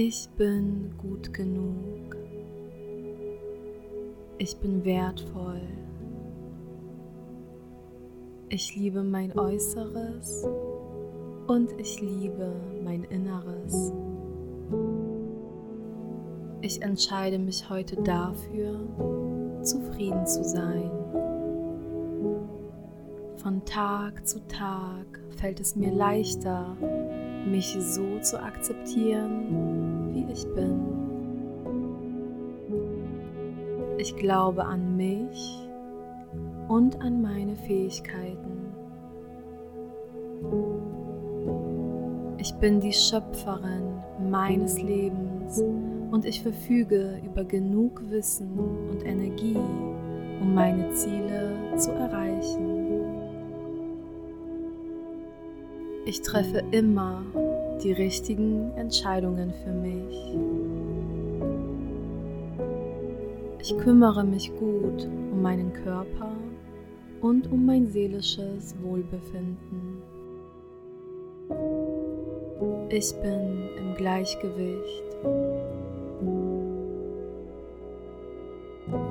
Ich bin gut genug. Ich bin wertvoll. Ich liebe mein Äußeres und ich liebe mein Inneres. Ich entscheide mich heute dafür, zufrieden zu sein. Von Tag zu Tag fällt es mir leichter, mich so zu akzeptieren, wie ich bin. Ich glaube an mich und an meine Fähigkeiten. Ich bin die Schöpferin meines Lebens und ich verfüge über genug Wissen und Energie, um meine Ziele zu erreichen. Ich treffe immer die richtigen Entscheidungen für mich. Ich kümmere mich gut um meinen Körper und um mein seelisches Wohlbefinden. Ich bin im Gleichgewicht.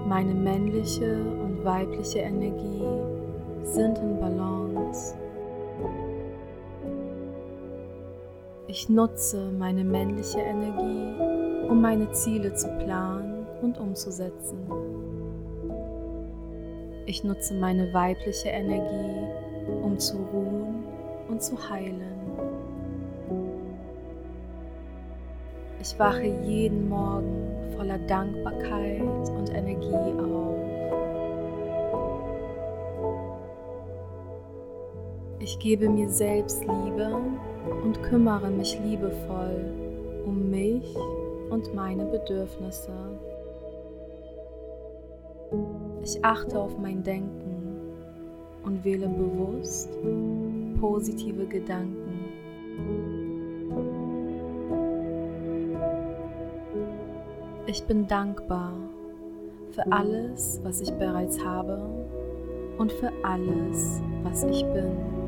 Meine männliche und weibliche Energie sind in Balance. Ich nutze meine männliche Energie, um meine Ziele zu planen und umzusetzen. Ich nutze meine weibliche Energie, um zu ruhen und zu heilen. Ich wache jeden Morgen voller Dankbarkeit und Energie auf. Ich gebe mir selbst Liebe und kümmere mich liebevoll um mich und meine Bedürfnisse. Ich achte auf mein Denken und wähle bewusst positive Gedanken. Ich bin dankbar für alles, was ich bereits habe und für alles, was ich bin.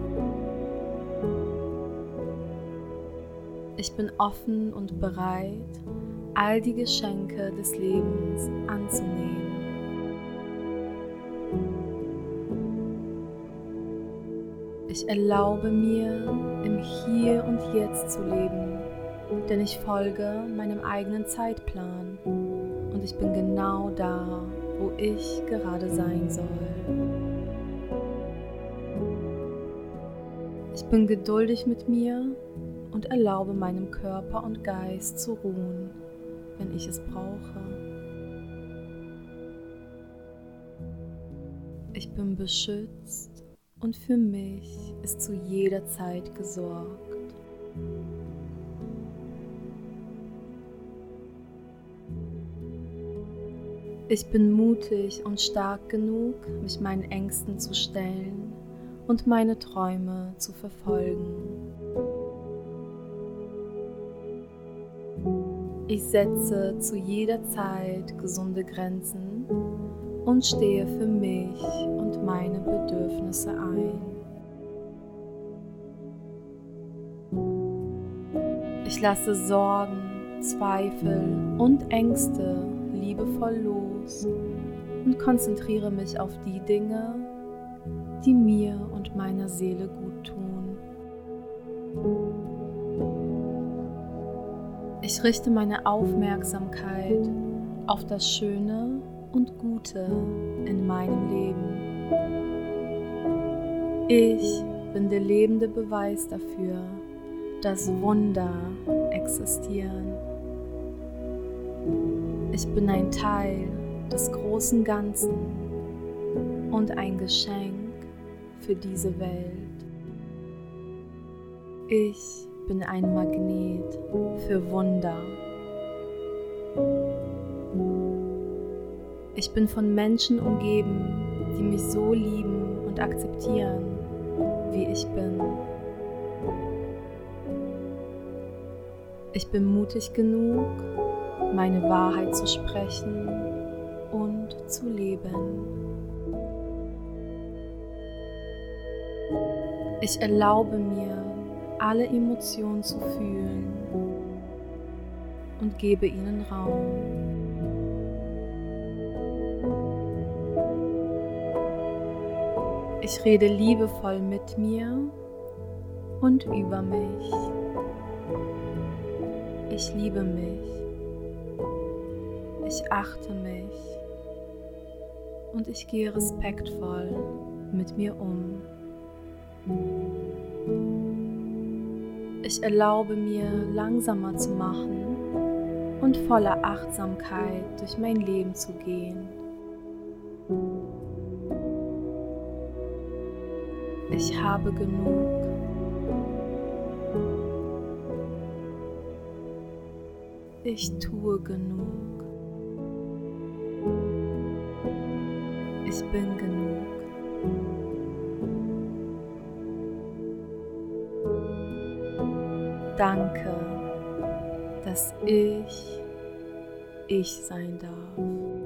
Ich bin offen und bereit, all die Geschenke des Lebens anzunehmen. Ich erlaube mir, im Hier und Jetzt zu leben, denn ich folge meinem eigenen Zeitplan und ich bin genau da, wo ich gerade sein soll. Ich bin geduldig mit mir und erlaube meinem Körper und Geist zu ruhen, wenn ich es brauche. Ich bin beschützt und für mich ist zu jeder Zeit gesorgt. Ich bin mutig und stark genug, mich meinen Ängsten zu stellen und meine Träume zu verfolgen. Ich setze zu jeder Zeit gesunde Grenzen und stehe für mich und meine Bedürfnisse ein. Ich lasse Sorgen, Zweifel und Ängste liebevoll los und konzentriere mich auf die Dinge, die mir und meiner Seele gut tun. Ich richte meine Aufmerksamkeit auf das Schöne und Gute in meinem Leben. Ich bin der lebende Beweis dafür, dass Wunder existieren. Ich bin ein Teil des großen Ganzen und ein Geschenk für diese Welt. Ich bin ein Magnet für Wunder. Ich bin von Menschen umgeben, die mich so lieben und akzeptieren, wie ich bin. Ich bin mutig genug, meine Wahrheit zu sprechen und zu leben. Ich erlaube mir, alle Emotionen zu fühlen. und gebe ihnen Raum. Ich rede liebevoll mit mir und über mich. Ich liebe mich. Ich achte mich. Und ich gehe respektvoll mit mir um. Ich erlaube mir langsamer zu machen und voller Achtsamkeit durch mein Leben zu gehen. Ich habe genug. Ich tue genug. Ich bin genug. Danke, dass ich ich sein darf.